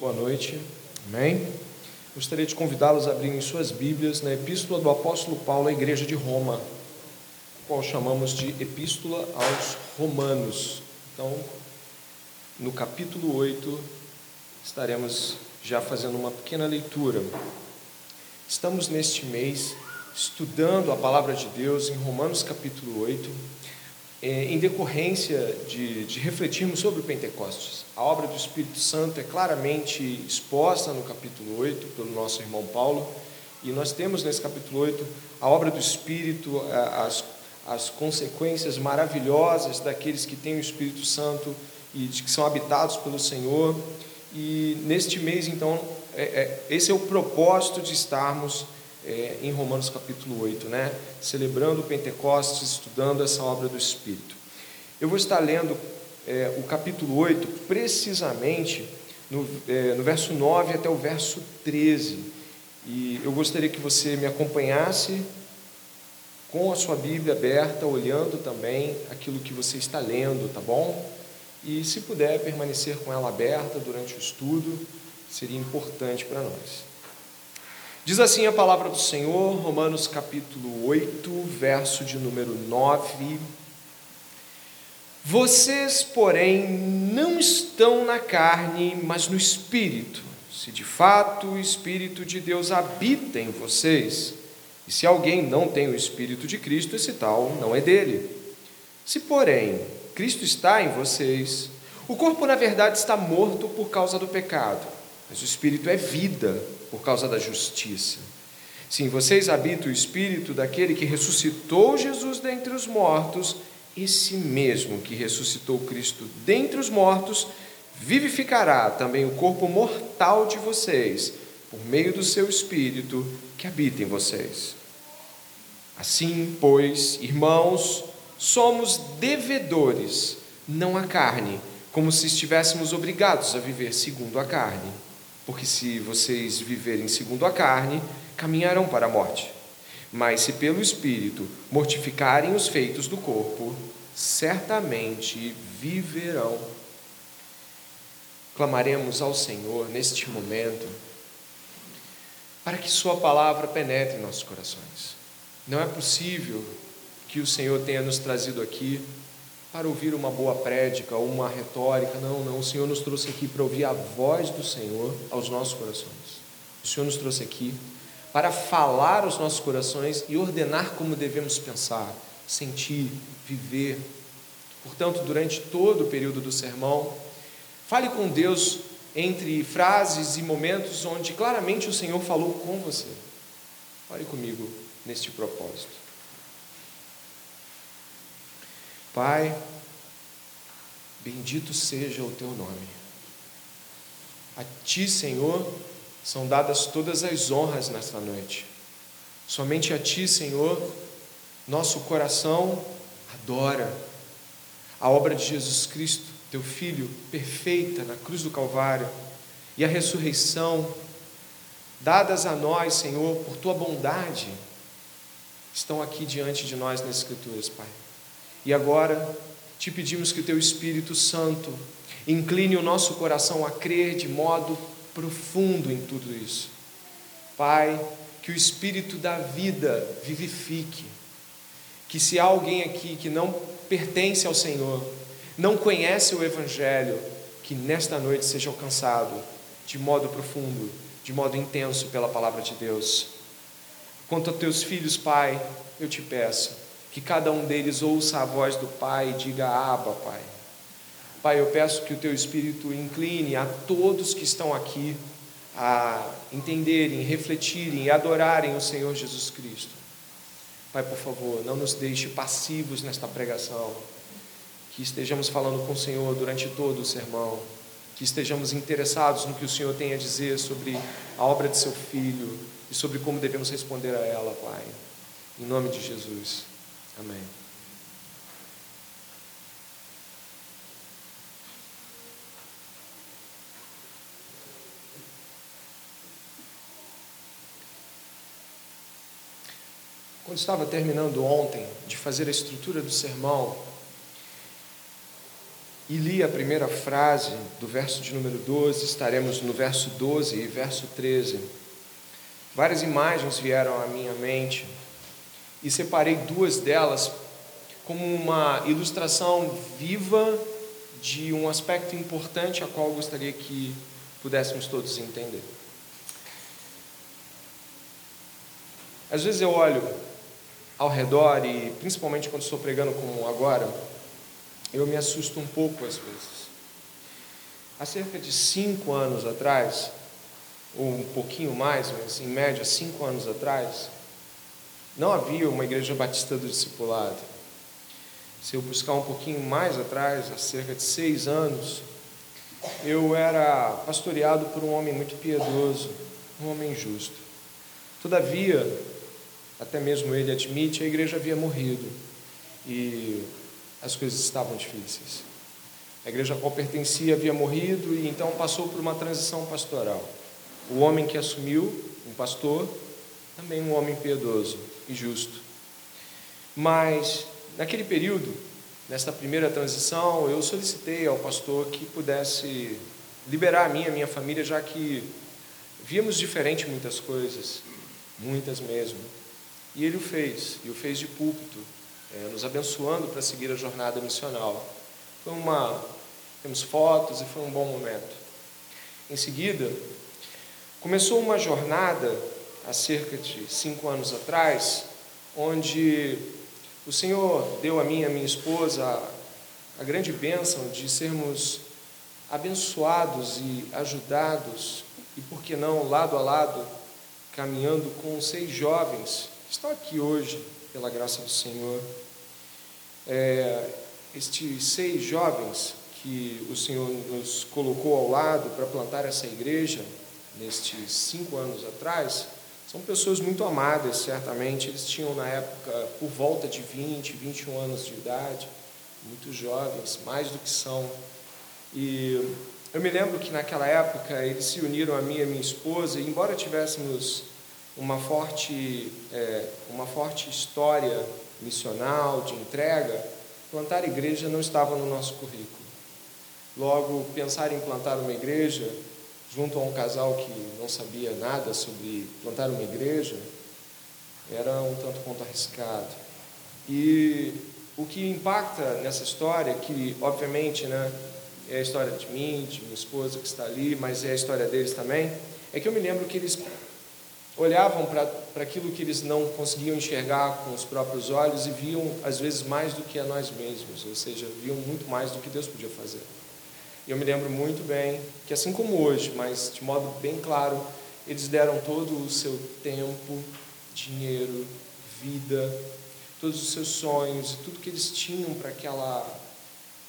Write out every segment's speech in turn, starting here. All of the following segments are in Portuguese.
Boa noite, amém? Gostaria de convidá-los a abrirem suas Bíblias na Epístola do Apóstolo Paulo à Igreja de Roma, qual chamamos de Epístola aos Romanos. Então, no capítulo 8, estaremos já fazendo uma pequena leitura. Estamos neste mês estudando a palavra de Deus em Romanos capítulo 8, eh, em decorrência de, de refletirmos sobre o Pentecostes. A obra do Espírito Santo é claramente exposta no capítulo 8 pelo nosso irmão Paulo, e nós temos nesse capítulo 8 a obra do Espírito, as, as consequências maravilhosas daqueles que têm o Espírito Santo e de que são habitados pelo Senhor. E neste mês, então, é, é, esse é o propósito de estarmos é, em Romanos capítulo 8, né? celebrando o Pentecostes, estudando essa obra do Espírito. Eu vou estar lendo é, o capítulo 8, precisamente no, é, no verso 9 até o verso 13. E eu gostaria que você me acompanhasse com a sua Bíblia aberta, olhando também aquilo que você está lendo, tá bom? E se puder permanecer com ela aberta durante o estudo, seria importante para nós. Diz assim a palavra do Senhor, Romanos capítulo 8, verso de número 9. Vocês, porém, não estão na carne, mas no espírito, se de fato o espírito de Deus habita em vocês. E se alguém não tem o espírito de Cristo, esse tal não é dele. Se, porém, Cristo está em vocês, o corpo, na verdade, está morto por causa do pecado, mas o espírito é vida por causa da justiça. Sim, vocês habitam o espírito daquele que ressuscitou Jesus dentre os mortos, esse mesmo que ressuscitou Cristo dentre os mortos, vivificará também o corpo mortal de vocês, por meio do seu espírito que habita em vocês. Assim, pois, irmãos, somos devedores, não à carne, como se estivéssemos obrigados a viver segundo a carne. Porque se vocês viverem segundo a carne, caminharão para a morte. Mas se pelo Espírito mortificarem os feitos do corpo, certamente viverão. Clamaremos ao Senhor neste momento, para que Sua palavra penetre em nossos corações. Não é possível que o Senhor tenha nos trazido aqui para ouvir uma boa prédica ou uma retórica. Não, não. O Senhor nos trouxe aqui para ouvir a voz do Senhor aos nossos corações. O Senhor nos trouxe aqui para falar aos nossos corações e ordenar como devemos pensar, sentir, viver. Portanto, durante todo o período do sermão, fale com Deus entre frases e momentos onde claramente o Senhor falou com você. Fale comigo neste propósito. Pai, bendito seja o teu nome. A ti, Senhor, são dadas todas as honras nesta noite. Somente a ti, Senhor, nosso coração adora a obra de Jesus Cristo, teu Filho, perfeita na cruz do Calvário, e a ressurreição, dadas a nós, Senhor, por tua bondade, estão aqui diante de nós nas Escrituras, Pai. E agora te pedimos que o teu Espírito Santo incline o nosso coração a crer de modo profundo em tudo isso. Pai, que o Espírito da vida vivifique. Que se há alguém aqui que não pertence ao Senhor, não conhece o Evangelho, que nesta noite seja alcançado de modo profundo, de modo intenso pela palavra de Deus. Quanto a teus filhos, Pai, eu te peço que cada um deles ouça a voz do Pai e diga: Abba, Pai. Pai, eu peço que o teu Espírito incline a todos que estão aqui a entenderem, refletirem e adorarem o Senhor Jesus Cristo. Pai, por favor, não nos deixe passivos nesta pregação, que estejamos falando com o Senhor durante todo o sermão, que estejamos interessados no que o Senhor tem a dizer sobre a obra de seu Filho e sobre como devemos responder a ela, Pai. Em nome de Jesus. Amém. Quando estava terminando ontem de fazer a estrutura do sermão, e li a primeira frase do verso de número 12, estaremos no verso 12 e verso 13. Várias imagens vieram à minha mente e separei duas delas como uma ilustração viva de um aspecto importante a qual gostaria que pudéssemos todos entender. Às vezes eu olho ao redor e principalmente quando estou pregando como agora, eu me assusto um pouco às vezes. Há cerca de cinco anos atrás, ou um pouquinho mais, mas em média cinco anos atrás, não havia uma igreja batista do discipulado. Se eu buscar um pouquinho mais atrás, há cerca de seis anos, eu era pastoreado por um homem muito piedoso, um homem justo. Todavia, até mesmo ele admite, a igreja havia morrido e as coisas estavam difíceis. A igreja a qual pertencia havia morrido e então passou por uma transição pastoral. O homem que assumiu, um pastor, também um homem piedoso e justo. Mas, naquele período, nesta primeira transição, eu solicitei ao pastor que pudesse liberar a mim e a minha família, já que víamos diferente muitas coisas, muitas mesmo. E ele o fez, e o fez de púlpito, é, nos abençoando para seguir a jornada missional. Foi uma, temos fotos e foi um bom momento. Em seguida, começou uma jornada há cerca de cinco anos atrás, onde o Senhor deu a mim e a minha esposa a, a grande bênção de sermos abençoados e ajudados, e por que não, lado a lado, caminhando com seis jovens que estão aqui hoje, pela graça do Senhor. É, estes seis jovens que o Senhor nos colocou ao lado para plantar essa igreja, nestes cinco anos atrás, são pessoas muito amadas, certamente. Eles tinham na época por volta de 20, 21 anos de idade, muito jovens, mais do que são. E eu me lembro que naquela época eles se uniram a mim e a minha esposa, e embora tivéssemos uma forte, é, uma forte história missional, de entrega, plantar igreja não estava no nosso currículo. Logo, pensar em plantar uma igreja junto a um casal que não sabia nada sobre plantar uma igreja, era um tanto quanto arriscado. E o que impacta nessa história, que obviamente né, é a história de mim, de minha esposa que está ali, mas é a história deles também, é que eu me lembro que eles olhavam para aquilo que eles não conseguiam enxergar com os próprios olhos e viam, às vezes, mais do que a nós mesmos, ou seja, viam muito mais do que Deus podia fazer. E eu me lembro muito bem que, assim como hoje, mas de modo bem claro, eles deram todo o seu tempo, dinheiro, vida, todos os seus sonhos e tudo que eles tinham para aquela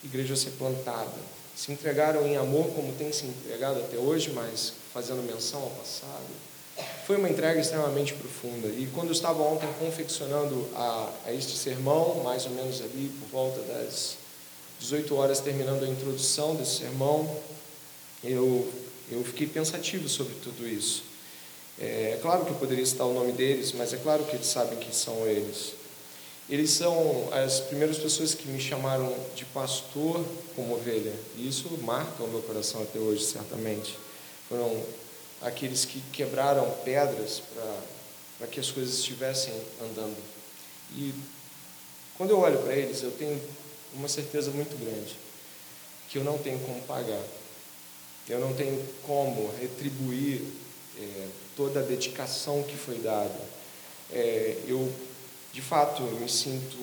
igreja ser plantada. Se entregaram em amor, como tem se entregado até hoje, mas fazendo menção ao passado. Foi uma entrega extremamente profunda. E quando eu estava ontem confeccionando a, a este sermão, mais ou menos ali por volta das 18 horas terminando a introdução desse sermão, eu, eu fiquei pensativo sobre tudo isso. É, é claro que eu poderia citar o nome deles, mas é claro que eles sabem quem são eles. Eles são as primeiras pessoas que me chamaram de pastor como ovelha, e isso marca o meu coração até hoje, certamente. Foram aqueles que quebraram pedras para que as coisas estivessem andando. E quando eu olho para eles, eu tenho uma certeza muito grande, que eu não tenho como pagar, eu não tenho como retribuir é, toda a dedicação que foi dada. É, eu, de fato, eu me sinto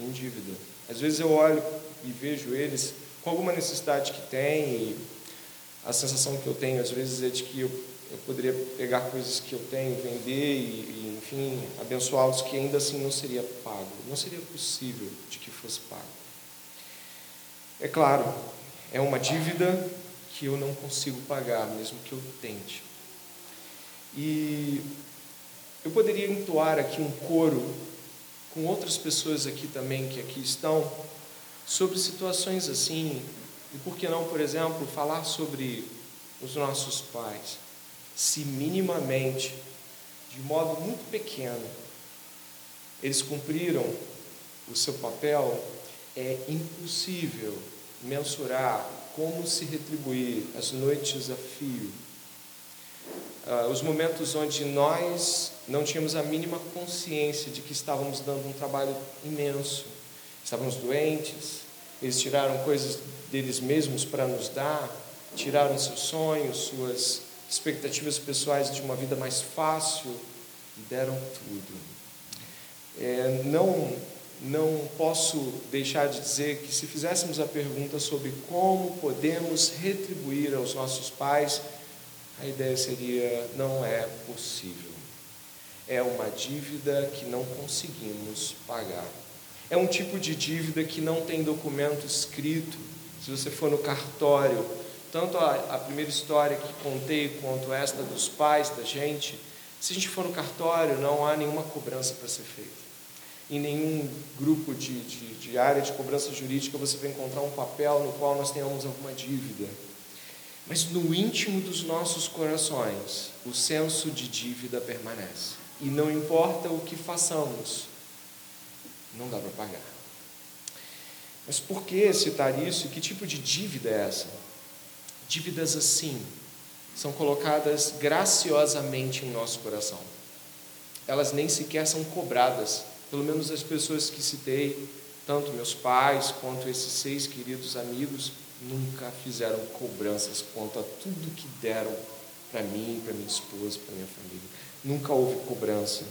em dívida. Às vezes eu olho e vejo eles com alguma necessidade que têm e a sensação que eu tenho às vezes é de que eu, eu poderia pegar coisas que eu tenho, vender e, e enfim, abençoá-los que ainda assim não seria pago, não seria possível de que fosse pago. É claro, é uma dívida que eu não consigo pagar, mesmo que eu tente. E eu poderia entoar aqui um coro com outras pessoas aqui também que aqui estão sobre situações assim, e por que não, por exemplo, falar sobre os nossos pais, se minimamente, de modo muito pequeno, eles cumpriram o seu papel é impossível mensurar como se retribuir as noites a fio, uh, os momentos onde nós não tínhamos a mínima consciência de que estávamos dando um trabalho imenso, estávamos doentes, eles tiraram coisas deles mesmos para nos dar, tiraram seus sonhos, suas expectativas pessoais de uma vida mais fácil e deram tudo. É, não, não posso deixar de dizer que se fizéssemos a pergunta sobre como podemos retribuir aos nossos pais, a ideia seria: não é possível. É uma dívida que não conseguimos pagar. É um tipo de dívida que não tem documento escrito. Se você for no cartório, tanto a, a primeira história que contei quanto esta dos pais da gente, se a gente for no cartório, não há nenhuma cobrança para ser feita. Em nenhum grupo de, de, de área de cobrança jurídica você vai encontrar um papel no qual nós tenhamos alguma dívida. Mas no íntimo dos nossos corações, o senso de dívida permanece. E não importa o que façamos, não dá para pagar. Mas por que citar isso? Que tipo de dívida é essa? Dívidas assim são colocadas graciosamente em nosso coração. Elas nem sequer são cobradas, pelo menos as pessoas que citei, tanto meus pais quanto esses seis queridos amigos, nunca fizeram cobranças quanto a tudo que deram para mim, para minha esposa, para minha família. Nunca houve cobrança.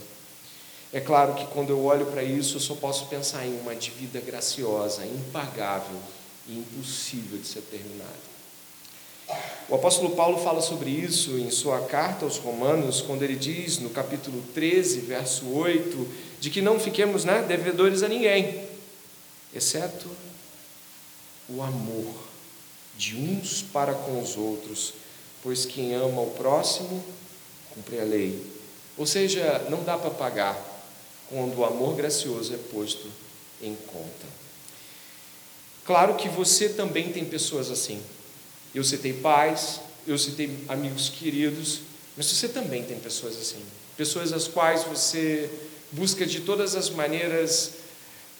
É claro que quando eu olho para isso, eu só posso pensar em uma dívida graciosa, impagável e impossível de ser terminada. O apóstolo Paulo fala sobre isso em sua carta aos Romanos, quando ele diz no capítulo 13, verso 8, de que não fiquemos né, devedores a ninguém, exceto o amor de uns para com os outros, pois quem ama o próximo cumpre a lei. Ou seja, não dá para pagar quando o amor gracioso é posto em conta. Claro que você também tem pessoas assim. Eu citei pais, eu citei amigos queridos, mas você também tem pessoas assim. Pessoas às quais você busca de todas as maneiras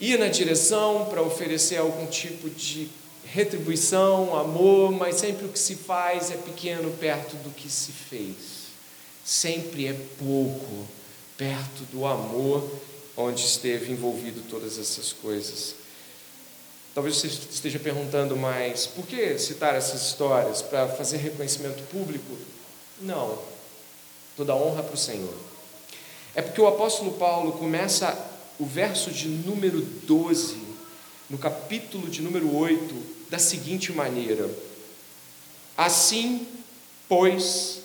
ir na direção para oferecer algum tipo de retribuição, amor, mas sempre o que se faz é pequeno perto do que se fez. Sempre é pouco perto do amor onde esteve envolvido todas essas coisas. Talvez você esteja perguntando, mas por que citar essas histórias? Para fazer reconhecimento público? Não. Toda honra para o Senhor. É porque o apóstolo Paulo começa o verso de número 12, no capítulo de número 8, da seguinte maneira: Assim, pois,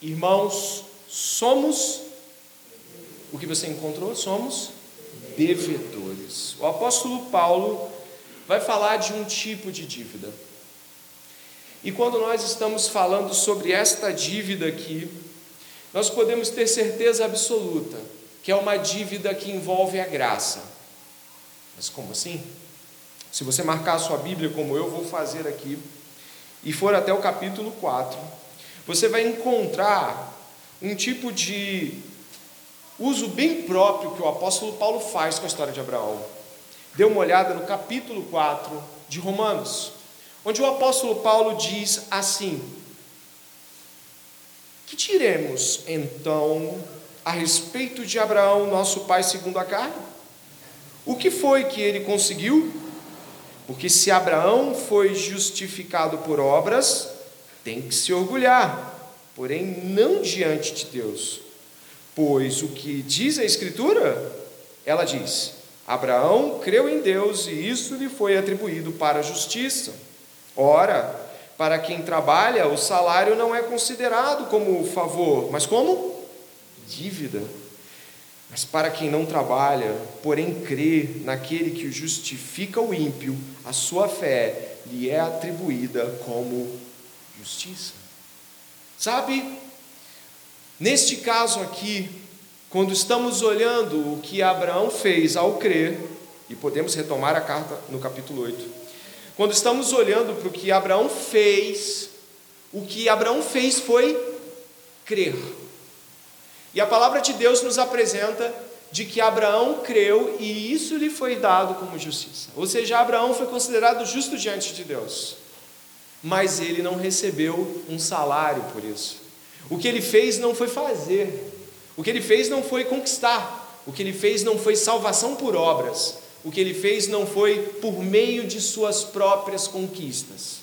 irmãos, somos o que você encontrou? Somos devedores. O apóstolo Paulo vai falar de um tipo de dívida. E quando nós estamos falando sobre esta dívida aqui, nós podemos ter certeza absoluta que é uma dívida que envolve a graça. Mas como assim? Se você marcar a sua Bíblia, como eu vou fazer aqui, e for até o capítulo 4, você vai encontrar um tipo de uso bem próprio que o apóstolo Paulo faz com a história de Abraão. Dê uma olhada no capítulo 4 de Romanos, onde o apóstolo Paulo diz assim: Que diremos então a respeito de Abraão, nosso pai segundo a carne? O que foi que ele conseguiu? Porque se Abraão foi justificado por obras, tem que se orgulhar, porém não diante de Deus. Pois o que diz a Escritura? Ela diz: Abraão creu em Deus e isso lhe foi atribuído para a justiça. Ora, para quem trabalha, o salário não é considerado como favor, mas como dívida. Mas para quem não trabalha, porém crê naquele que justifica o ímpio, a sua fé lhe é atribuída como justiça. Sabe, neste caso aqui, quando estamos olhando o que Abraão fez ao crer, e podemos retomar a carta no capítulo 8, quando estamos olhando para o que Abraão fez, o que Abraão fez foi crer. E a palavra de Deus nos apresenta de que Abraão creu e isso lhe foi dado como justiça. Ou seja, Abraão foi considerado justo diante de Deus, mas ele não recebeu um salário por isso. O que ele fez não foi fazer, o que ele fez não foi conquistar, o que ele fez não foi salvação por obras, o que ele fez não foi por meio de suas próprias conquistas.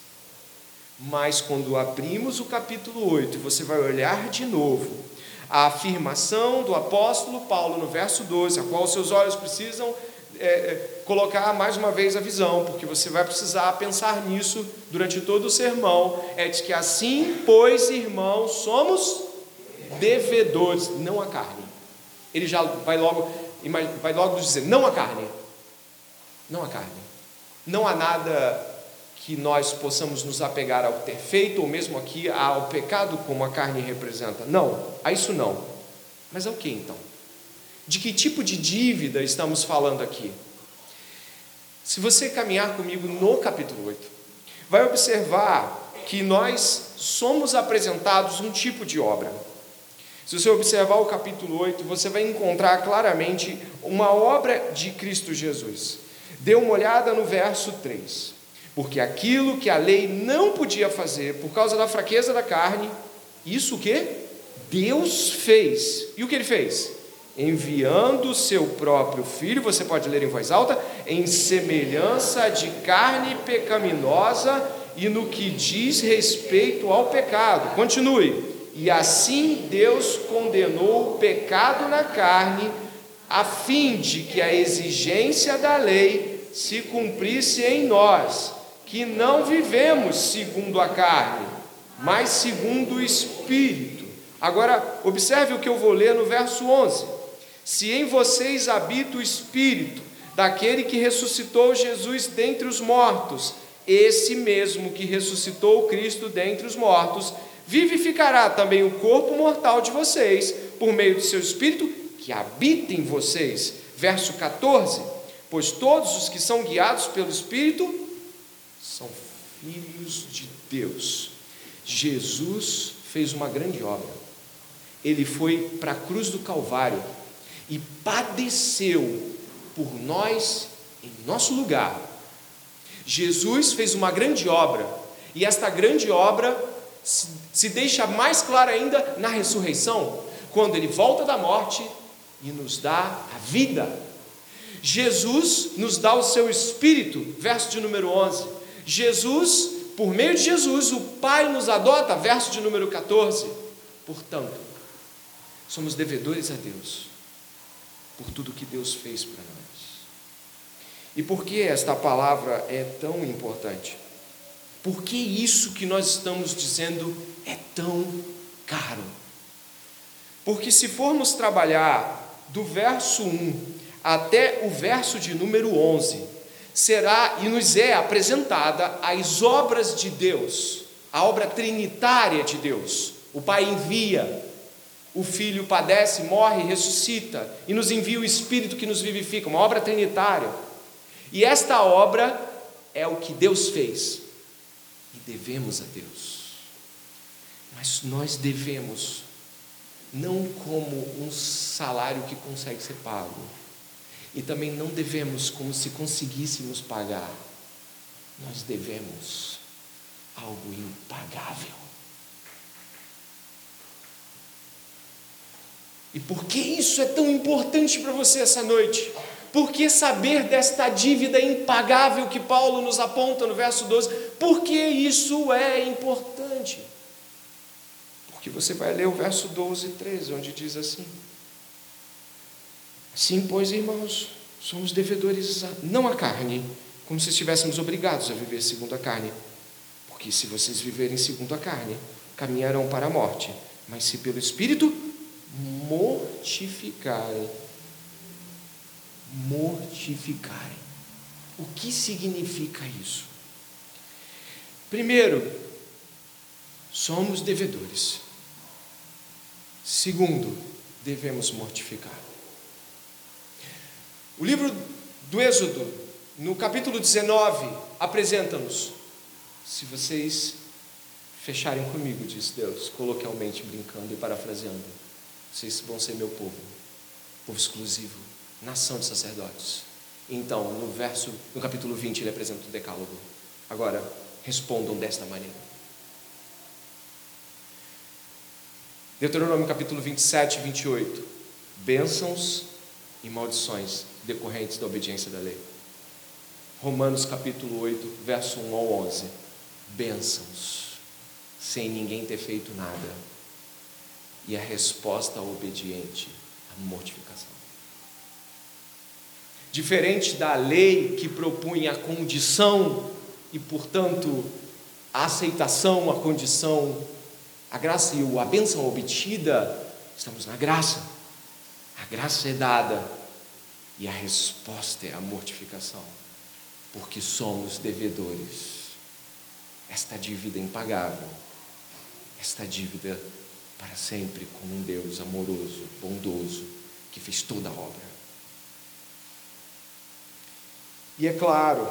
Mas quando abrimos o capítulo 8, você vai olhar de novo a afirmação do apóstolo Paulo no verso 12, a qual seus olhos precisam é, é, colocar mais uma vez a visão, porque você vai precisar pensar nisso durante todo o sermão, é de que assim, pois, irmãos, somos devedores, não a carne. Ele já vai logo, vai logo dizer, não a carne. Não a carne. Não há nada que nós possamos nos apegar ao ter feito, ou mesmo aqui ao pecado como a carne representa. Não, a isso não. Mas ao que então? De que tipo de dívida estamos falando aqui? Se você caminhar comigo no capítulo 8, vai observar que nós somos apresentados um tipo de obra. Se você observar o capítulo 8, você vai encontrar claramente uma obra de Cristo Jesus. Dê uma olhada no verso 3. Porque aquilo que a lei não podia fazer por causa da fraqueza da carne, isso o que? Deus fez. E o que ele fez? Enviando o seu próprio filho, você pode ler em voz alta, em semelhança de carne pecaminosa e no que diz respeito ao pecado. Continue. E assim Deus condenou o pecado na carne, a fim de que a exigência da lei se cumprisse em nós que não vivemos segundo a carne, mas segundo o Espírito. Agora, observe o que eu vou ler no verso 11: Se em vocês habita o Espírito daquele que ressuscitou Jesus dentre os mortos, esse mesmo que ressuscitou Cristo dentre os mortos, vivificará também o corpo mortal de vocês, por meio do seu Espírito que habita em vocês. Verso 14: Pois todos os que são guiados pelo Espírito são filhos de Deus. Jesus fez uma grande obra. Ele foi para a cruz do Calvário e padeceu por nós em nosso lugar. Jesus fez uma grande obra, e esta grande obra se, se deixa mais clara ainda na ressurreição, quando ele volta da morte e nos dá a vida. Jesus nos dá o seu espírito, verso de número 11. Jesus, por meio de Jesus, o Pai nos adota, verso de número 14. Portanto, somos devedores a Deus por tudo que Deus fez para nós. E por que esta palavra é tão importante? Por que isso que nós estamos dizendo é tão caro? Porque se formos trabalhar do verso 1 até o verso de número 11, será e nos é apresentada as obras de Deus, a obra trinitária de Deus. O Pai envia, o Filho padece, morre, ressuscita e nos envia o Espírito que nos vivifica, uma obra trinitária. E esta obra é o que Deus fez e devemos a Deus. Mas nós devemos não como um salário que consegue ser pago, e também não devemos como se conseguíssemos pagar. Nós devemos algo impagável. E por que isso é tão importante para você essa noite? Por que saber desta dívida impagável que Paulo nos aponta no verso 12? Por que isso é importante? Porque você vai ler o verso 12 e 13, onde diz assim: Sim, pois, irmãos, somos devedores não à carne, como se estivéssemos obrigados a viver segundo a carne. Porque se vocês viverem segundo a carne, caminharão para a morte. Mas se pelo Espírito mortificarem, mortificarem. O que significa isso? Primeiro, somos devedores. Segundo, devemos mortificar. O livro do Êxodo, no capítulo 19, apresenta-nos: se vocês fecharem comigo, diz Deus, coloquialmente brincando e parafraseando, vocês vão ser meu povo. povo exclusivo, nação de sacerdotes. Então, no verso, no capítulo 20, ele apresenta o decálogo. Agora, respondam desta maneira. Deuteronômio capítulo 27 e 28. Bênçãos e maldições decorrentes da obediência da lei. Romanos capítulo 8, verso 1 ao 11. Bênçãos, sem ninguém ter feito nada. E a resposta obediente, a mortificação. Diferente da lei que propunha a condição e, portanto, a aceitação, a condição, a graça e a bênção obtida, estamos na graça. A graça é dada e a resposta é a mortificação, porque somos devedores. Esta dívida impagável, esta dívida para sempre com um Deus amoroso, bondoso, que fez toda a obra. E é claro,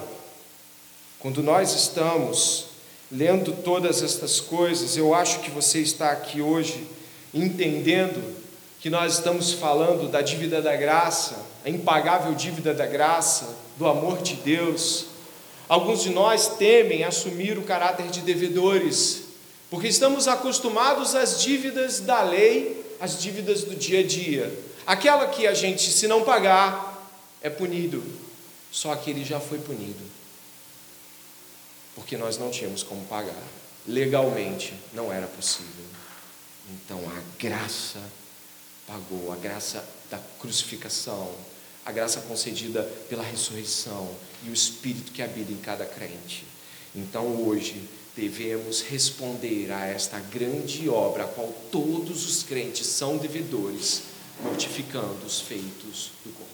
quando nós estamos lendo todas estas coisas, eu acho que você está aqui hoje entendendo que nós estamos falando da dívida da graça, a impagável dívida da graça, do amor de Deus. Alguns de nós temem assumir o caráter de devedores, porque estamos acostumados às dívidas da lei, às dívidas do dia a dia. Aquela que a gente, se não pagar, é punido. Só que ele já foi punido porque nós não tínhamos como pagar. Legalmente não era possível. Então a graça pagou, a graça da crucificação, a graça concedida pela ressurreição e o Espírito que habita em cada crente. Então hoje devemos responder a esta grande obra, a qual todos os crentes são devedores, mortificando os feitos do corpo.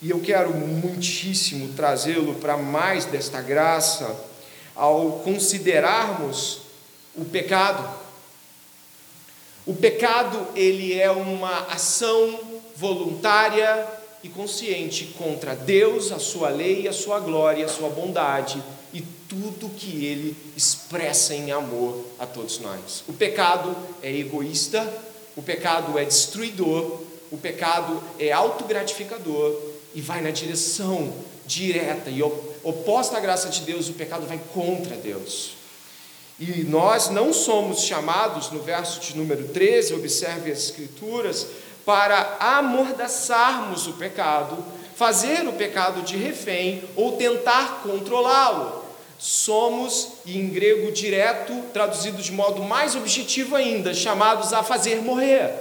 E eu quero muitíssimo trazê-lo para mais desta graça ao considerarmos o pecado. O pecado, ele é uma ação voluntária e consciente contra Deus, a sua lei, a sua glória, a sua bondade e tudo que ele expressa em amor a todos nós. O pecado é egoísta, o pecado é destruidor, o pecado é autogratificador e vai na direção direta e oposta à graça de Deus, o pecado vai contra Deus. E nós não somos chamados, no verso de número 13, observe as Escrituras, para amordaçarmos o pecado, fazer o pecado de refém ou tentar controlá-lo. Somos, em grego direto, traduzido de modo mais objetivo ainda, chamados a fazer morrer.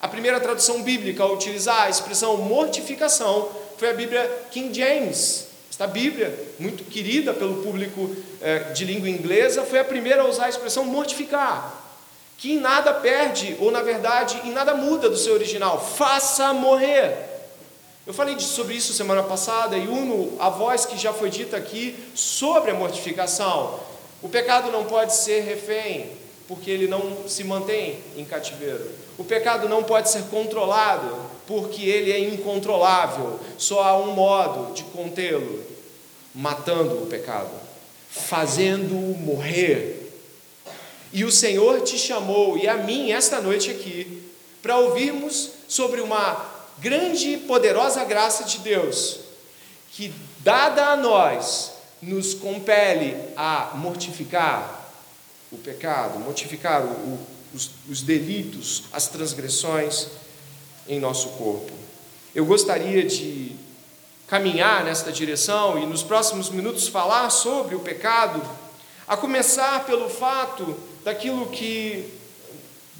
A primeira tradução bíblica a utilizar a expressão mortificação foi a Bíblia King James. Esta Bíblia, muito querida pelo público eh, de língua inglesa, foi a primeira a usar a expressão mortificar, que em nada perde, ou na verdade, em nada muda do seu original. Faça morrer. Eu falei sobre isso semana passada e uno a voz que já foi dita aqui sobre a mortificação. O pecado não pode ser refém, porque ele não se mantém em cativeiro. O pecado não pode ser controlado, porque ele é incontrolável. Só há um modo de contê-lo: matando o pecado, fazendo-o morrer. E o Senhor te chamou, e a mim, esta noite aqui, para ouvirmos sobre uma grande e poderosa graça de Deus, que, dada a nós, nos compele a mortificar o pecado, mortificar o, os, os delitos, as transgressões em nosso corpo. Eu gostaria de caminhar nesta direção e nos próximos minutos falar sobre o pecado, a começar pelo fato daquilo que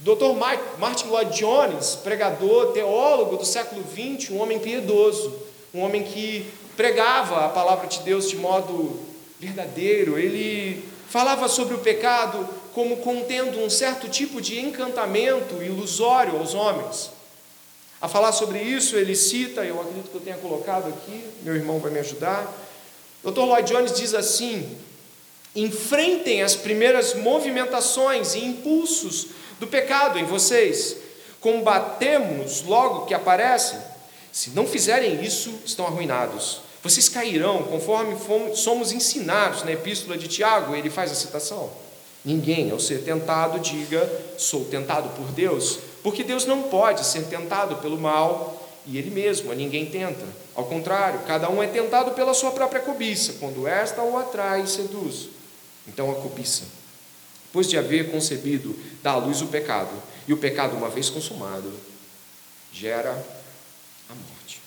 Dr. Martin Lloyd Jones, pregador, teólogo do século XX, um homem piedoso, um homem que pregava a palavra de Deus de modo verdadeiro, ele falava sobre o pecado como contendo um certo tipo de encantamento ilusório aos homens. A falar sobre isso, ele cita, eu acredito que eu tenha colocado aqui, meu irmão vai me ajudar. Dr. Lloyd Jones diz assim: enfrentem as primeiras movimentações e impulsos do pecado em vocês, combatemos logo que aparecem. Se não fizerem isso, estão arruinados. Vocês cairão, conforme fomos, somos ensinados na epístola de Tiago, ele faz a citação. Ninguém, ao ser tentado, diga: sou tentado por Deus, Porque Deus não pode ser tentado pelo mal e Ele mesmo, a ninguém tenta. Ao contrário, cada um é tentado pela sua própria cobiça, quando esta o atrai e seduz. Então a cobiça, depois de haver concebido, dá à luz o pecado, e o pecado, uma vez consumado, gera a morte.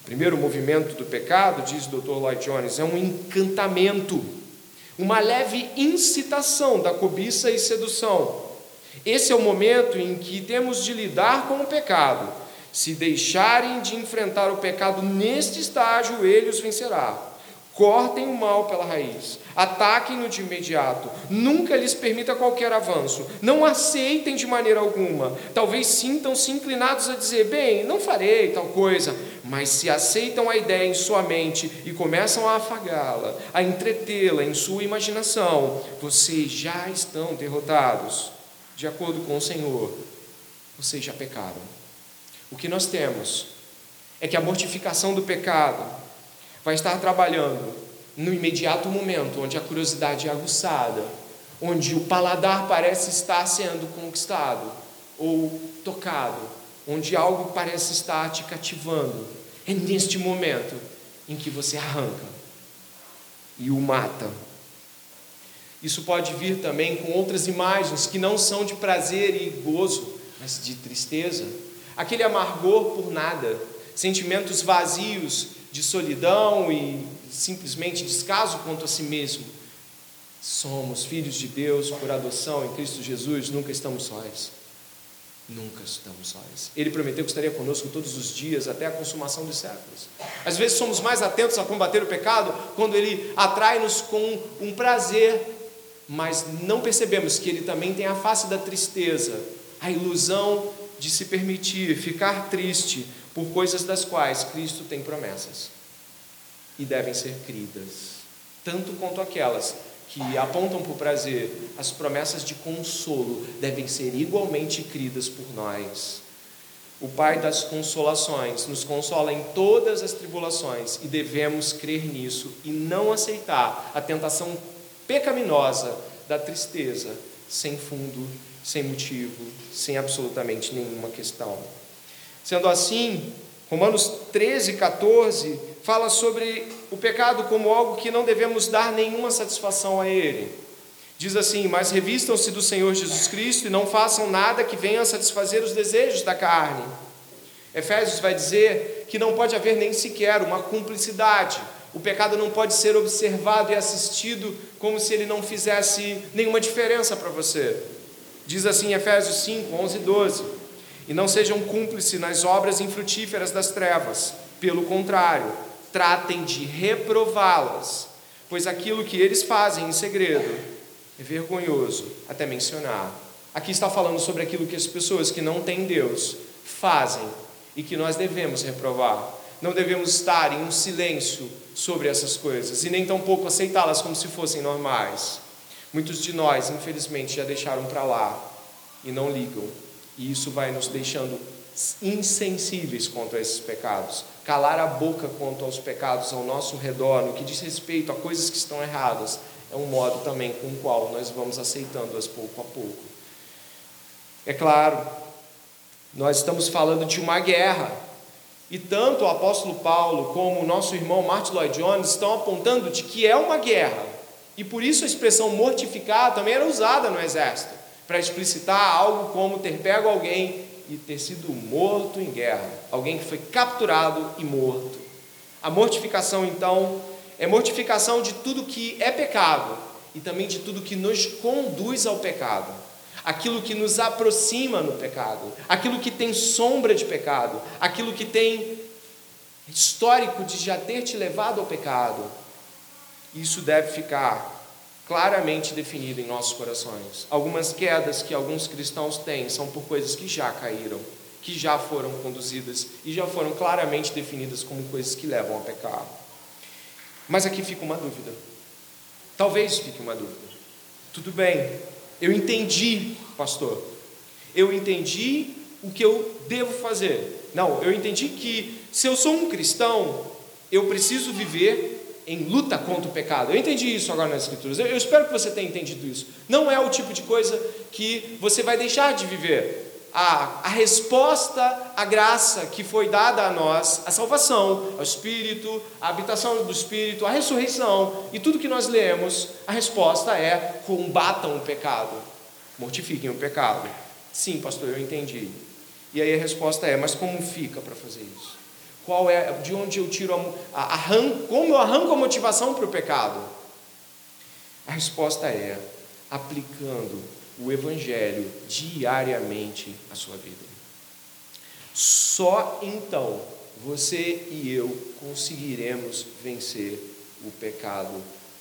O primeiro movimento do pecado, diz o Dr. Lloyd Jones, é um encantamento, uma leve incitação da cobiça e sedução. Esse é o momento em que temos de lidar com o pecado. Se deixarem de enfrentar o pecado neste estágio, ele os vencerá. Cortem o mal pela raiz, ataquem-no de imediato, nunca lhes permita qualquer avanço, não aceitem de maneira alguma. Talvez sintam-se inclinados a dizer: bem, não farei tal coisa, mas se aceitam a ideia em sua mente e começam a afagá-la, a entretê-la em sua imaginação, vocês já estão derrotados. De acordo com o Senhor, vocês já pecaram. O que nós temos é que a mortificação do pecado vai estar trabalhando no imediato momento onde a curiosidade é aguçada, onde o paladar parece estar sendo conquistado ou tocado, onde algo parece estar te cativando. É neste momento em que você arranca e o mata. Isso pode vir também com outras imagens que não são de prazer e gozo, mas de tristeza. Aquele amargor por nada, sentimentos vazios de solidão e simplesmente descaso quanto a si mesmo. Somos filhos de Deus por adoção em Cristo Jesus, nunca estamos sós. Nunca estamos sós. Ele prometeu que estaria conosco todos os dias, até a consumação dos séculos. Às vezes somos mais atentos a combater o pecado quando ele atrai-nos com um prazer, mas não percebemos que ele também tem a face da tristeza, a ilusão de se permitir ficar triste por coisas das quais Cristo tem promessas e devem ser cridas, tanto quanto aquelas que apontam para o prazer, as promessas de consolo devem ser igualmente cridas por nós. O Pai das consolações nos consola em todas as tribulações e devemos crer nisso e não aceitar a tentação pecaminosa da tristeza sem fundo, sem motivo, sem absolutamente nenhuma questão. Sendo assim, Romanos 13, 14 fala sobre o pecado como algo que não devemos dar nenhuma satisfação a ele. Diz assim: Mas revistam-se do Senhor Jesus Cristo e não façam nada que venha a satisfazer os desejos da carne. Efésios vai dizer que não pode haver nem sequer uma cumplicidade. O pecado não pode ser observado e assistido como se ele não fizesse nenhuma diferença para você. Diz assim Efésios 5, 11 e 12 e não sejam cúmplices nas obras infrutíferas das trevas. Pelo contrário, tratem de reprová-las, pois aquilo que eles fazem em segredo é vergonhoso até mencionar. Aqui está falando sobre aquilo que as pessoas que não têm Deus fazem e que nós devemos reprovar. Não devemos estar em um silêncio sobre essas coisas e nem tampouco aceitá-las como se fossem normais. Muitos de nós, infelizmente, já deixaram para lá e não ligam e isso vai nos deixando insensíveis quanto a esses pecados. Calar a boca quanto aos pecados ao nosso redor, no que diz respeito a coisas que estão erradas, é um modo também com o qual nós vamos aceitando-as pouco a pouco. É claro, nós estamos falando de uma guerra, e tanto o apóstolo Paulo como o nosso irmão Martin Lloyd Jones estão apontando de que é uma guerra, e por isso a expressão mortificar também era usada no exército para explicitar algo como ter pego alguém e ter sido morto em guerra, alguém que foi capturado e morto. A mortificação, então, é mortificação de tudo que é pecado e também de tudo que nos conduz ao pecado. Aquilo que nos aproxima no pecado, aquilo que tem sombra de pecado, aquilo que tem histórico de já ter te levado ao pecado. Isso deve ficar claramente definido em nossos corações. Algumas quedas que alguns cristãos têm são por coisas que já caíram, que já foram conduzidas e já foram claramente definidas como coisas que levam a pecar. Mas aqui fica uma dúvida. Talvez fique uma dúvida. Tudo bem, eu entendi, pastor. Eu entendi o que eu devo fazer. Não, eu entendi que se eu sou um cristão, eu preciso viver em luta contra o pecado. Eu entendi isso agora nas Escrituras. Eu, espero que você tenha entendido isso. Não é o tipo de coisa que você vai deixar de viver a, a resposta à graça que foi dada a nós, a salvação, ao Espírito, a habitação do Espírito, a ressurreição e tudo que nós lemos, a resposta é: combatam o pecado, mortifiquem o pecado. Sim, pastor, eu entendi. E aí a resposta é: mas como fica para fazer isso? Qual é, de onde eu tiro a, a como eu arranco a motivação para o pecado? A resposta é aplicando o Evangelho diariamente à sua vida. Só então você e eu conseguiremos vencer o pecado,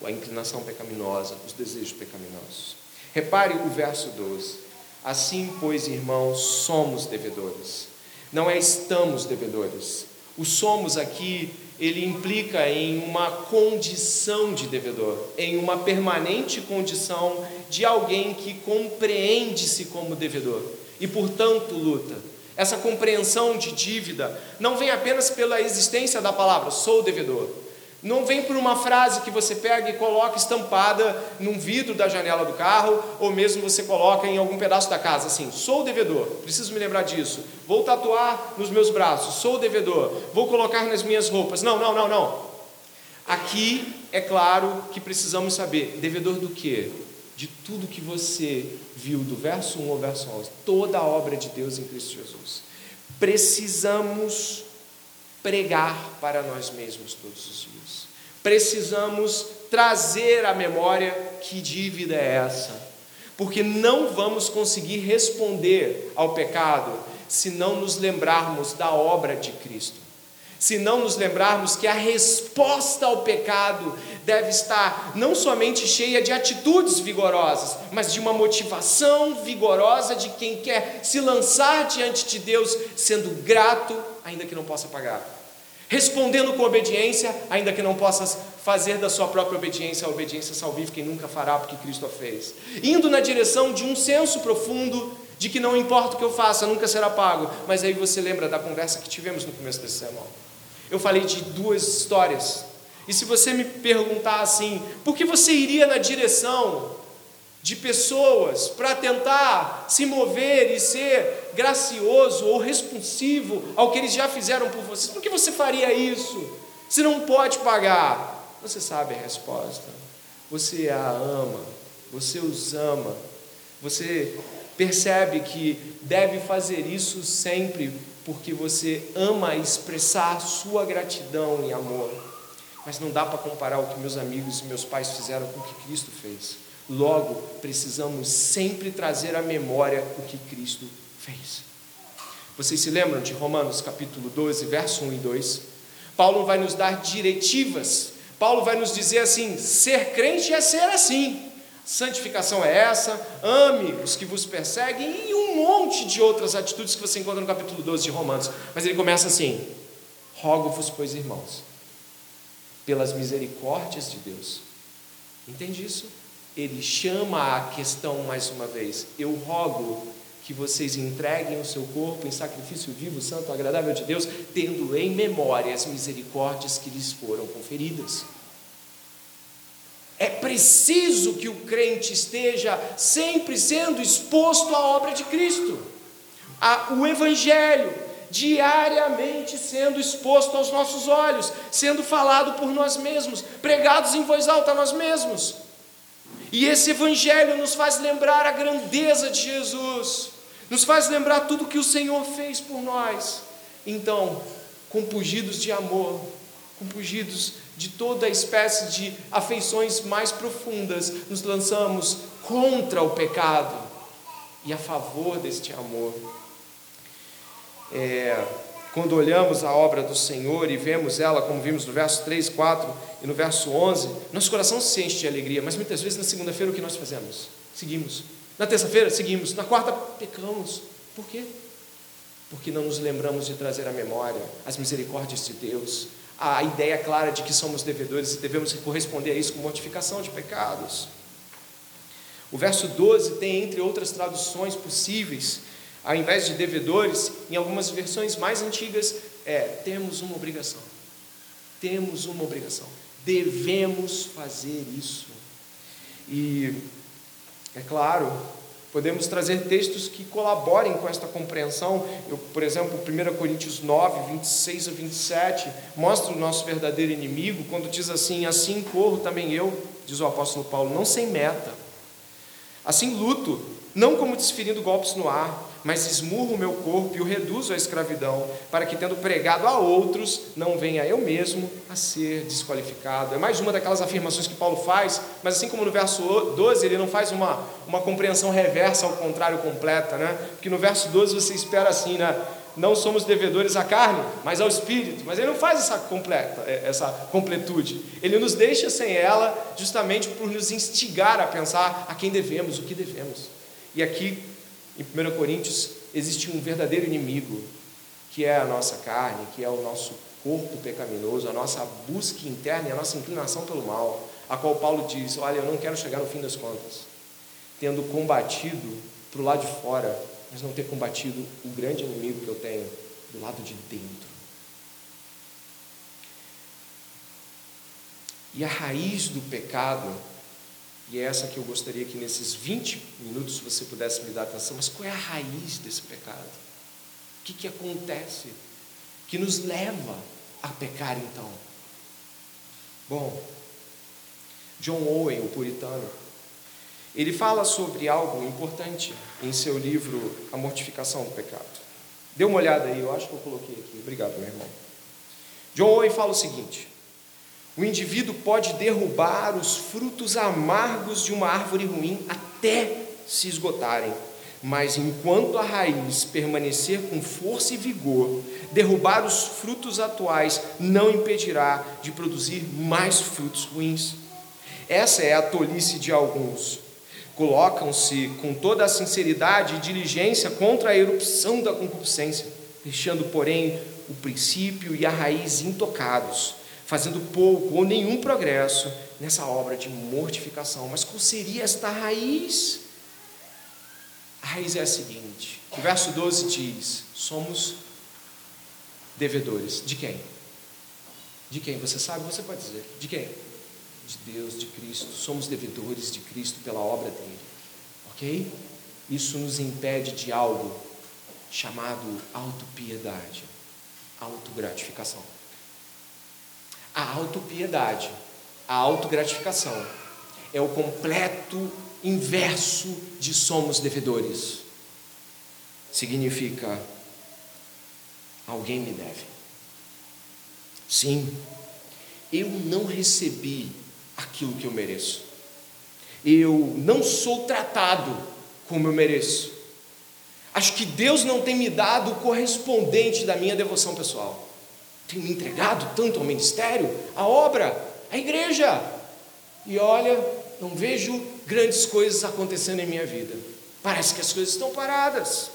a inclinação pecaminosa, os desejos pecaminosos. Repare o verso 12. Assim, pois, irmãos, somos devedores. Não é estamos devedores. O somos aqui ele implica em uma condição de devedor, em uma permanente condição de alguém que compreende-se como devedor e, portanto, luta. Essa compreensão de dívida não vem apenas pela existência da palavra sou devedor, não vem por uma frase que você pega e coloca estampada num vidro da janela do carro, ou mesmo você coloca em algum pedaço da casa, assim, sou devedor, preciso me lembrar disso. Vou tatuar nos meus braços, sou devedor. Vou colocar nas minhas roupas. Não, não, não, não. Aqui é claro que precisamos saber, devedor do quê? De tudo que você viu do verso 1 ao verso 11, toda a obra de Deus em Cristo Jesus. Precisamos pregar para nós mesmos todos os dias. Precisamos trazer à memória que dívida é essa, porque não vamos conseguir responder ao pecado se não nos lembrarmos da obra de Cristo. Se não nos lembrarmos que a resposta ao pecado deve estar não somente cheia de atitudes vigorosas, mas de uma motivação vigorosa de quem quer se lançar diante de Deus, sendo grato, ainda que não possa pagar, respondendo com obediência, ainda que não possas fazer da sua própria obediência a obediência salvífica e nunca fará porque Cristo a fez, indo na direção de um senso profundo de que não importa o que eu faça, nunca será pago, mas aí você lembra da conversa que tivemos no começo desse sermão. Eu falei de duas histórias. E se você me perguntar assim, por que você iria na direção de pessoas para tentar se mover e ser gracioso ou responsivo ao que eles já fizeram por você? Por que você faria isso? Se não pode pagar? Você sabe a resposta. Você a ama, você os ama, você percebe que deve fazer isso sempre porque você ama expressar sua gratidão e amor. Mas não dá para comparar o que meus amigos e meus pais fizeram com o que Cristo fez. Logo, precisamos sempre trazer à memória o que Cristo fez. Vocês se lembram de Romanos capítulo 12, verso 1 e 2? Paulo vai nos dar diretivas. Paulo vai nos dizer assim: ser crente é ser assim santificação é essa, ame os que vos perseguem e um monte de outras atitudes que você encontra no capítulo 12 de Romanos. Mas ele começa assim: rogo-vos, pois irmãos, pelas misericórdias de Deus. Entende isso? Ele chama a questão mais uma vez: eu rogo que vocês entreguem o seu corpo em sacrifício vivo, santo, agradável de Deus, tendo em memória as misericórdias que lhes foram conferidas. É preciso que o crente esteja sempre sendo exposto à obra de Cristo, o Evangelho, diariamente sendo exposto aos nossos olhos, sendo falado por nós mesmos, pregados em voz alta a nós mesmos. E esse Evangelho nos faz lembrar a grandeza de Jesus, nos faz lembrar tudo que o Senhor fez por nós. Então, compungidos de amor, compungidos de toda espécie de afeições mais profundas, nos lançamos contra o pecado e a favor deste amor. É, quando olhamos a obra do Senhor e vemos ela, como vimos no verso 3, 4 e no verso 11, nosso coração se enche de alegria, mas muitas vezes na segunda-feira o que nós fazemos? Seguimos. Na terça-feira, seguimos. Na quarta, pecamos. Por quê? Porque não nos lembramos de trazer à memória as misericórdias de Deus, a ideia clara de que somos devedores e devemos corresponder a isso com mortificação de pecados. O verso 12 tem, entre outras traduções possíveis, ao invés de devedores, em algumas versões mais antigas, é temos uma obrigação. Temos uma obrigação. Devemos fazer isso. E é claro, Podemos trazer textos que colaborem com esta compreensão. Eu, por exemplo, 1 Coríntios 9, 26 a 27, mostra o nosso verdadeiro inimigo, quando diz assim: Assim corro também eu, diz o apóstolo Paulo, não sem meta. Assim luto, não como desferindo golpes no ar, mas esmurro o meu corpo e o reduzo à escravidão, para que, tendo pregado a outros, não venha eu mesmo a ser desqualificado. É mais uma daquelas afirmações que Paulo faz, mas assim como no verso 12, ele não faz uma, uma compreensão reversa, ao contrário, completa, né? Porque no verso 12 você espera assim, né? Não somos devedores à carne, mas ao espírito. Mas ele não faz essa completa, é, essa completude. Ele nos deixa sem ela, justamente por nos instigar a pensar a quem devemos, o que devemos. E aqui em 1 Coríntios existe um verdadeiro inimigo, que é a nossa carne, que é o nosso corpo pecaminoso, a nossa busca interna e a nossa inclinação pelo mal, a qual Paulo diz: Olha, eu não quero chegar no fim das contas, tendo combatido para o lado de fora, mas não ter combatido o grande inimigo que eu tenho do lado de dentro. E a raiz do pecado e é essa que eu gostaria que nesses 20 minutos você pudesse me dar atenção. Mas qual é a raiz desse pecado? O que, que acontece que nos leva a pecar então? Bom, John Owen, o puritano, ele fala sobre algo importante em seu livro A Mortificação do Pecado. Dê uma olhada aí, eu acho que eu coloquei aqui. Obrigado, meu irmão. John Owen fala o seguinte: o indivíduo pode derrubar os frutos amargos de uma árvore ruim até se esgotarem, mas enquanto a raiz permanecer com força e vigor, derrubar os frutos atuais não impedirá de produzir mais frutos ruins. Essa é a tolice de alguns. Colocam-se com toda a sinceridade e diligência contra a erupção da concupiscência, deixando, porém, o princípio e a raiz intocados fazendo pouco ou nenhum progresso nessa obra de mortificação. Mas qual seria esta raiz? A raiz é a seguinte: o verso 12 diz: somos devedores. De quem? De quem? Você sabe? Você pode dizer. De quem? De Deus, de Cristo. Somos devedores de Cristo pela obra dele. Ok? Isso nos impede de algo chamado autopiedade, autogratificação a autopiedade, a autogratificação. É o completo inverso de somos devedores. Significa alguém me deve. Sim, eu não recebi aquilo que eu mereço. Eu não sou tratado como eu mereço. Acho que Deus não tem me dado o correspondente da minha devoção pessoal. Tenho me entregado tanto ao ministério, à obra, à igreja. E olha, não vejo grandes coisas acontecendo em minha vida. Parece que as coisas estão paradas.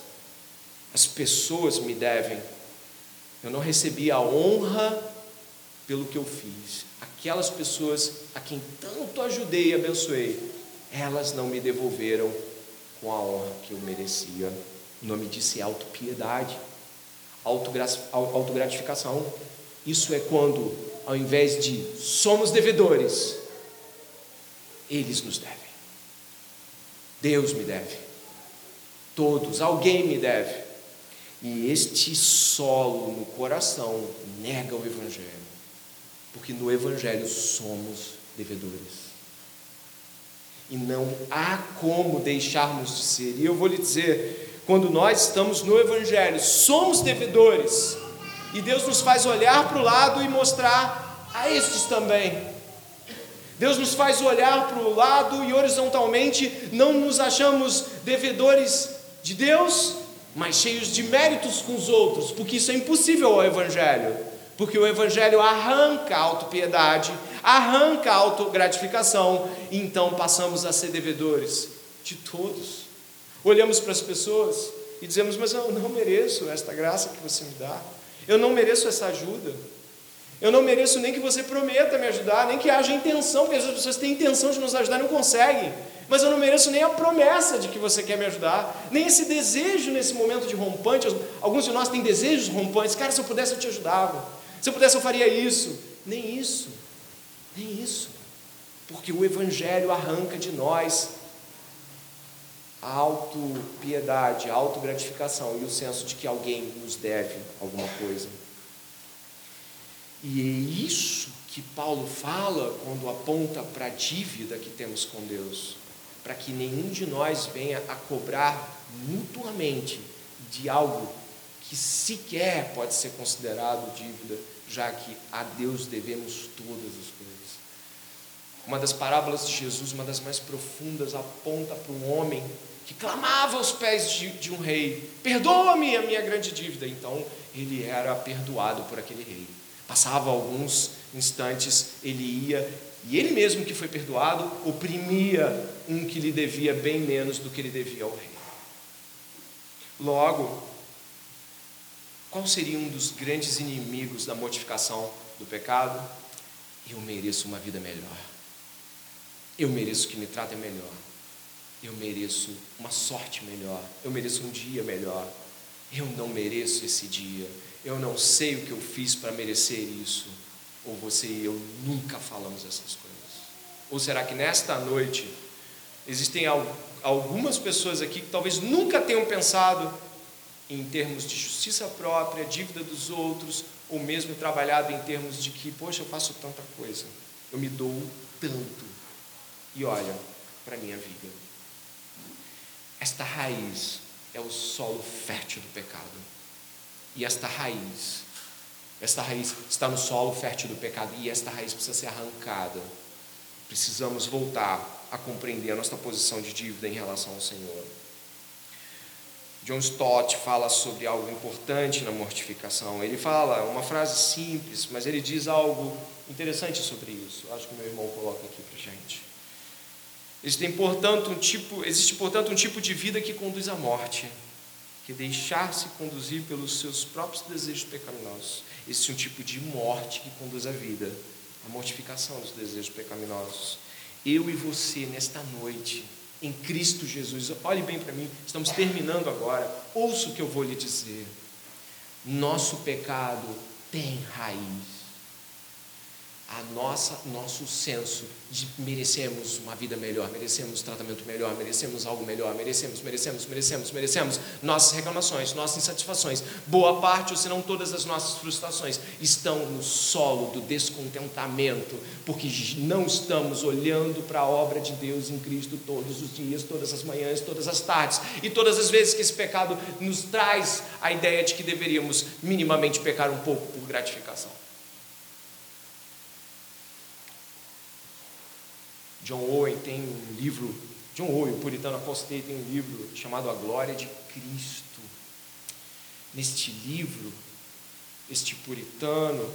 As pessoas me devem. Eu não recebi a honra pelo que eu fiz. Aquelas pessoas a quem tanto ajudei e abençoei, elas não me devolveram com a honra que eu merecia. O nome disso é autopiedade autogratificação. Isso é quando, ao invés de somos devedores, eles nos devem. Deus me deve. Todos, alguém me deve. E este solo no coração nega o Evangelho. Porque no Evangelho somos devedores. E não há como deixarmos de ser. E eu vou lhe dizer, quando nós estamos no Evangelho, somos devedores, e Deus nos faz olhar para o lado e mostrar a estes também. Deus nos faz olhar para o lado e horizontalmente não nos achamos devedores de Deus, mas cheios de méritos com os outros, porque isso é impossível ao Evangelho, porque o Evangelho arranca a autopiedade, arranca a autogratificação, e então passamos a ser devedores de todos. Olhamos para as pessoas e dizemos: Mas eu não mereço esta graça que você me dá, eu não mereço essa ajuda, eu não mereço nem que você prometa me ajudar, nem que haja intenção, porque as pessoas têm intenção de nos ajudar e não conseguem, mas eu não mereço nem a promessa de que você quer me ajudar, nem esse desejo nesse momento de rompante. Alguns de nós têm desejos rompantes, cara, se eu pudesse eu te ajudava, se eu pudesse eu faria isso, nem isso, nem isso, porque o Evangelho arranca de nós a autopiedade, a autogratificação e o senso de que alguém nos deve alguma coisa. E é isso que Paulo fala quando aponta para a dívida que temos com Deus, para que nenhum de nós venha a cobrar mutuamente de algo que sequer pode ser considerado dívida, já que a Deus devemos todas as coisas. Uma das parábolas de Jesus, uma das mais profundas, aponta para um homem que clamava aos pés de, de um rei: Perdoa-me a minha grande dívida. Então ele era perdoado por aquele rei. Passava alguns instantes, ele ia, e ele mesmo que foi perdoado, oprimia um que lhe devia bem menos do que ele devia ao rei. Logo, qual seria um dos grandes inimigos da mortificação do pecado? Eu mereço uma vida melhor. Eu mereço que me tratem melhor. Eu mereço uma sorte melhor. Eu mereço um dia melhor. Eu não mereço esse dia. Eu não sei o que eu fiz para merecer isso. Ou você e eu nunca falamos essas coisas. Ou será que nesta noite existem algumas pessoas aqui que talvez nunca tenham pensado em termos de justiça própria, dívida dos outros, ou mesmo trabalhado em termos de que, poxa, eu faço tanta coisa, eu me dou tanto. E olha para a minha vida. Esta raiz é o solo fértil do pecado. E esta raiz, esta raiz está no solo fértil do pecado e esta raiz precisa ser arrancada. Precisamos voltar a compreender a nossa posição de dívida em relação ao Senhor. John Stott fala sobre algo importante na mortificação. Ele fala uma frase simples, mas ele diz algo interessante sobre isso. Acho que meu irmão coloca aqui para gente. Existe portanto, um tipo, existe, portanto, um tipo de vida que conduz à morte, que deixar-se conduzir pelos seus próprios desejos pecaminosos. Existe um tipo de morte que conduz à vida, a mortificação dos desejos pecaminosos. Eu e você, nesta noite, em Cristo Jesus. Olhe bem para mim, estamos terminando agora. Ouça o que eu vou lhe dizer. Nosso pecado tem raiz a nossa nosso senso de merecemos uma vida melhor, merecemos tratamento melhor, merecemos algo melhor, merecemos, merecemos, merecemos, merecemos. Nossas reclamações, nossas insatisfações, boa parte ou se não todas as nossas frustrações estão no solo do descontentamento, porque não estamos olhando para a obra de Deus em Cristo todos os dias, todas as manhãs, todas as tardes e todas as vezes que esse pecado nos traz a ideia de que deveríamos minimamente pecar um pouco por gratificação. John Owen tem um livro, John Owen, o puritano apostei, tem um livro chamado A Glória de Cristo. Neste livro, este puritano,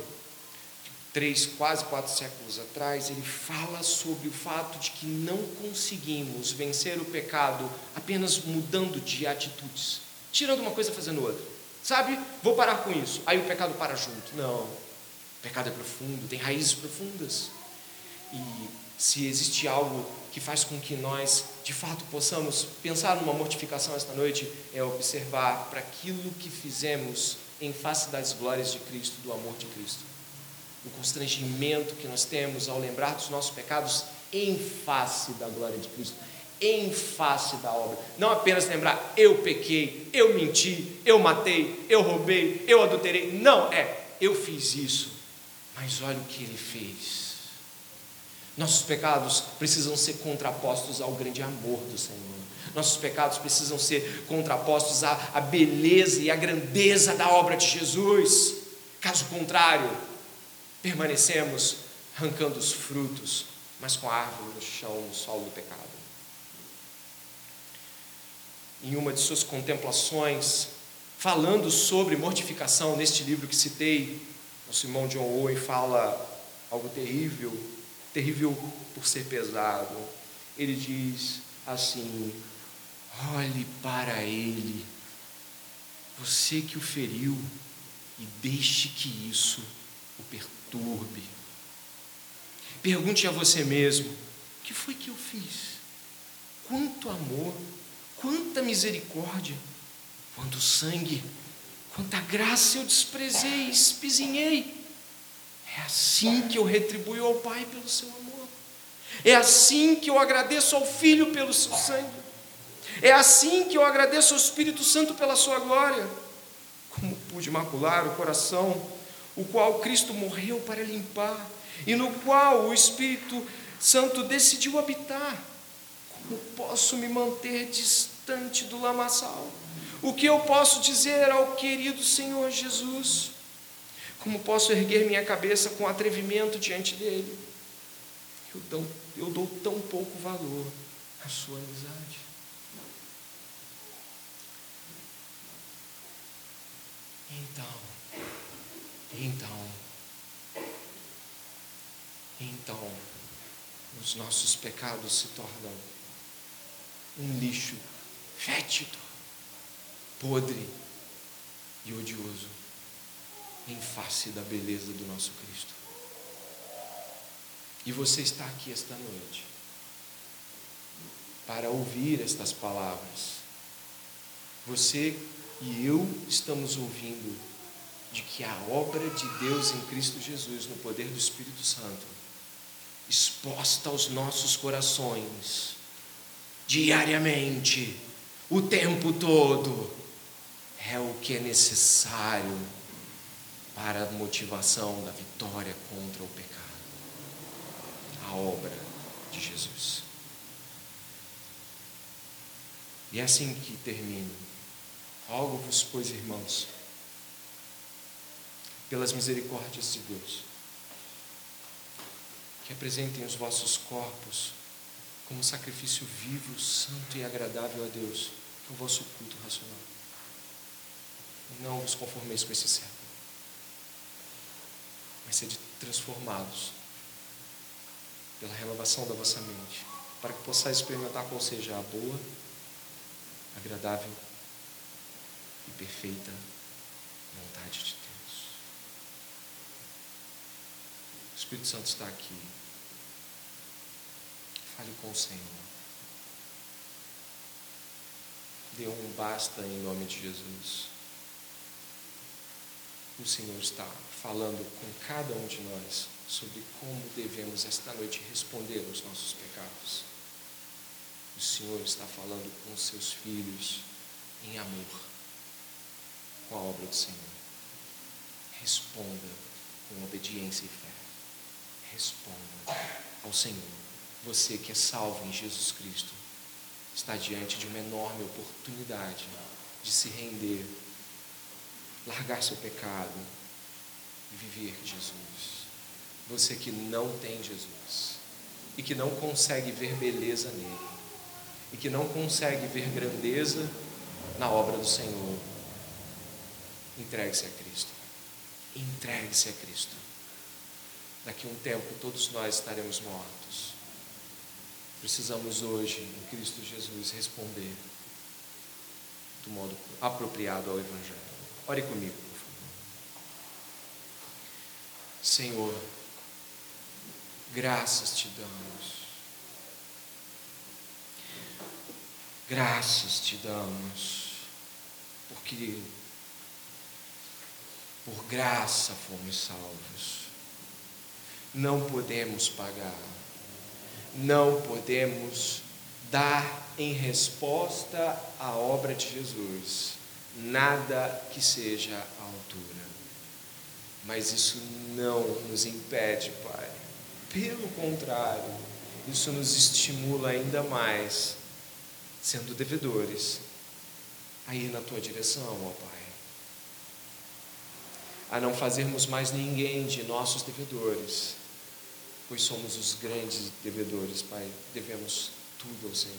três, quase quatro séculos atrás, ele fala sobre o fato de que não conseguimos vencer o pecado apenas mudando de atitudes, tirando uma coisa fazendo outra. Sabe? Vou parar com isso. Aí o pecado para junto. Não. O pecado é profundo, tem raízes profundas. E se existe algo que faz com que nós, de fato, possamos pensar numa mortificação esta noite, é observar para aquilo que fizemos em face das glórias de Cristo, do amor de Cristo. O constrangimento que nós temos ao lembrar dos nossos pecados em face da glória de Cristo, em face da obra. Não apenas lembrar, eu pequei, eu menti, eu matei, eu roubei, eu adulterei. Não, é, eu fiz isso, mas olha o que ele fez nossos pecados precisam ser contrapostos ao grande amor do Senhor. Nossos pecados precisam ser contrapostos à, à beleza e à grandeza da obra de Jesus. Caso contrário, permanecemos arrancando os frutos, mas com a árvore no chão, no solo do pecado. Em uma de suas contemplações, falando sobre mortificação, neste livro que citei, o irmão John Owen fala algo terrível terrível por ser pesado. Ele diz assim: olhe para ele, você que o feriu, e deixe que isso o perturbe. Pergunte a você mesmo: o que foi que eu fiz? Quanto amor, quanta misericórdia, quanto sangue, quanta graça eu desprezei, espizinhei. É assim que eu retribuo ao Pai pelo seu amor. É assim que eu agradeço ao Filho pelo seu sangue. É assim que eu agradeço ao Espírito Santo pela sua glória. Como pude macular o coração, o qual Cristo morreu para limpar, e no qual o Espírito Santo decidiu habitar. Como posso me manter distante do lamaçal? O que eu posso dizer ao querido Senhor Jesus? Como posso erguer minha cabeça com atrevimento diante dele? Eu dou, eu dou tão pouco valor à sua amizade. Então, então, então, os nossos pecados se tornam um lixo fétido, podre e odioso em face da beleza do nosso Cristo. E você está aqui esta noite para ouvir estas palavras. Você e eu estamos ouvindo de que a obra de Deus em Cristo Jesus, no poder do Espírito Santo, exposta aos nossos corações, diariamente, o tempo todo, é o que é necessário para a motivação da vitória contra o pecado. A obra de Jesus. E é assim que termino. Rogo-vos, pois, irmãos, pelas misericórdias de Deus, que apresentem os vossos corpos como sacrifício vivo, santo e agradável a Deus, que é o vosso culto racional. Não vos conformeis com esse século, mas sede transformados pela renovação da vossa mente, para que possais experimentar qual seja a boa, agradável e perfeita vontade de Deus. O Espírito Santo está aqui. Fale com o Senhor. Dê um basta em nome de Jesus. O Senhor está falando com cada um de nós sobre como devemos esta noite responder aos nossos pecados. O Senhor está falando com seus filhos em amor, com a obra do Senhor. Responda com obediência e fé. Responda ao Senhor. Você que é salvo em Jesus Cristo está diante de uma enorme oportunidade de se render, largar seu pecado e viver Jesus. Você que não tem Jesus e que não consegue ver beleza nele e que não consegue ver grandeza na obra do Senhor, entregue-se a Cristo. Entregue-se a Cristo. Daqui a um tempo todos nós estaremos mortos. Precisamos hoje, em Cristo Jesus, responder do modo apropriado ao Evangelho. Ore comigo, por favor. Senhor, graças te damos. Graças te damos, porque por graça fomos salvos. Não podemos pagar, não podemos dar em resposta à obra de Jesus nada que seja à altura. Mas isso não nos impede, Pai. Pelo contrário, isso nos estimula ainda mais sendo devedores, a ir na tua direção, ó Pai. A não fazermos mais ninguém de nossos devedores, pois somos os grandes devedores, Pai. Devemos tudo ao Senhor.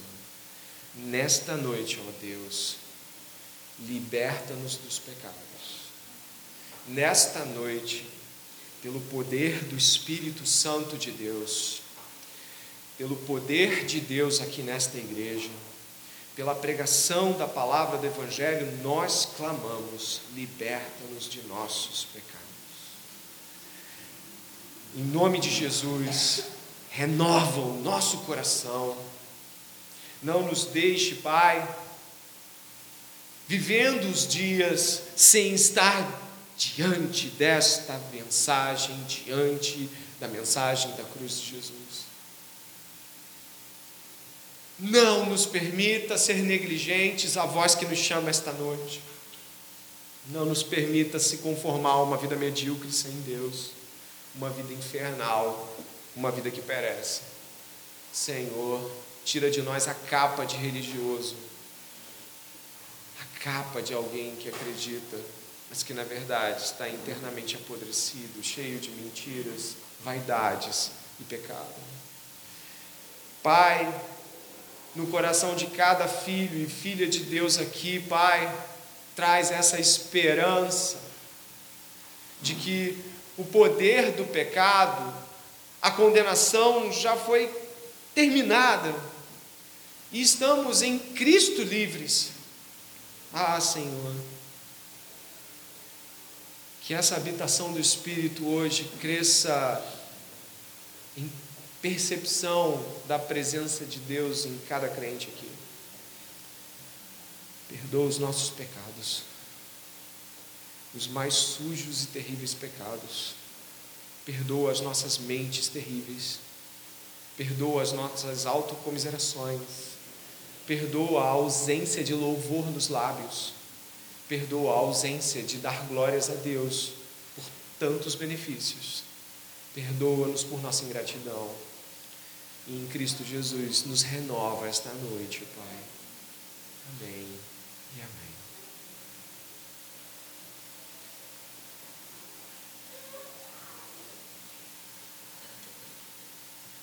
Nesta noite, ó Deus, liberta-nos dos pecados. Nesta noite, pelo poder do Espírito Santo de Deus, pelo poder de Deus aqui nesta igreja, pela pregação da palavra do Evangelho, nós clamamos: liberta-nos de nossos pecados. Em nome de Jesus, renova o nosso coração. Não nos deixe, Pai, vivendo os dias sem estar diante desta mensagem, diante da mensagem da cruz de Jesus. Não nos permita ser negligentes à voz que nos chama esta noite. Não nos permita se conformar a uma vida medíocre sem Deus, uma vida infernal, uma vida que perece. Senhor, tira de nós a capa de religioso, capa de alguém que acredita, mas que na verdade está internamente apodrecido, cheio de mentiras, vaidades e pecado. Pai, no coração de cada filho e filha de Deus aqui, Pai, traz essa esperança de que o poder do pecado, a condenação já foi terminada e estamos em Cristo livres. Ah, Senhor, que essa habitação do Espírito hoje cresça em percepção da presença de Deus em cada crente aqui. Perdoa os nossos pecados, os mais sujos e terríveis pecados. Perdoa as nossas mentes terríveis. Perdoa as nossas autocomiserações. Perdoa a ausência de louvor nos lábios. Perdoa a ausência de dar glórias a Deus por tantos benefícios. Perdoa-nos por nossa ingratidão. E em Cristo Jesus nos renova esta noite, Pai. Amém.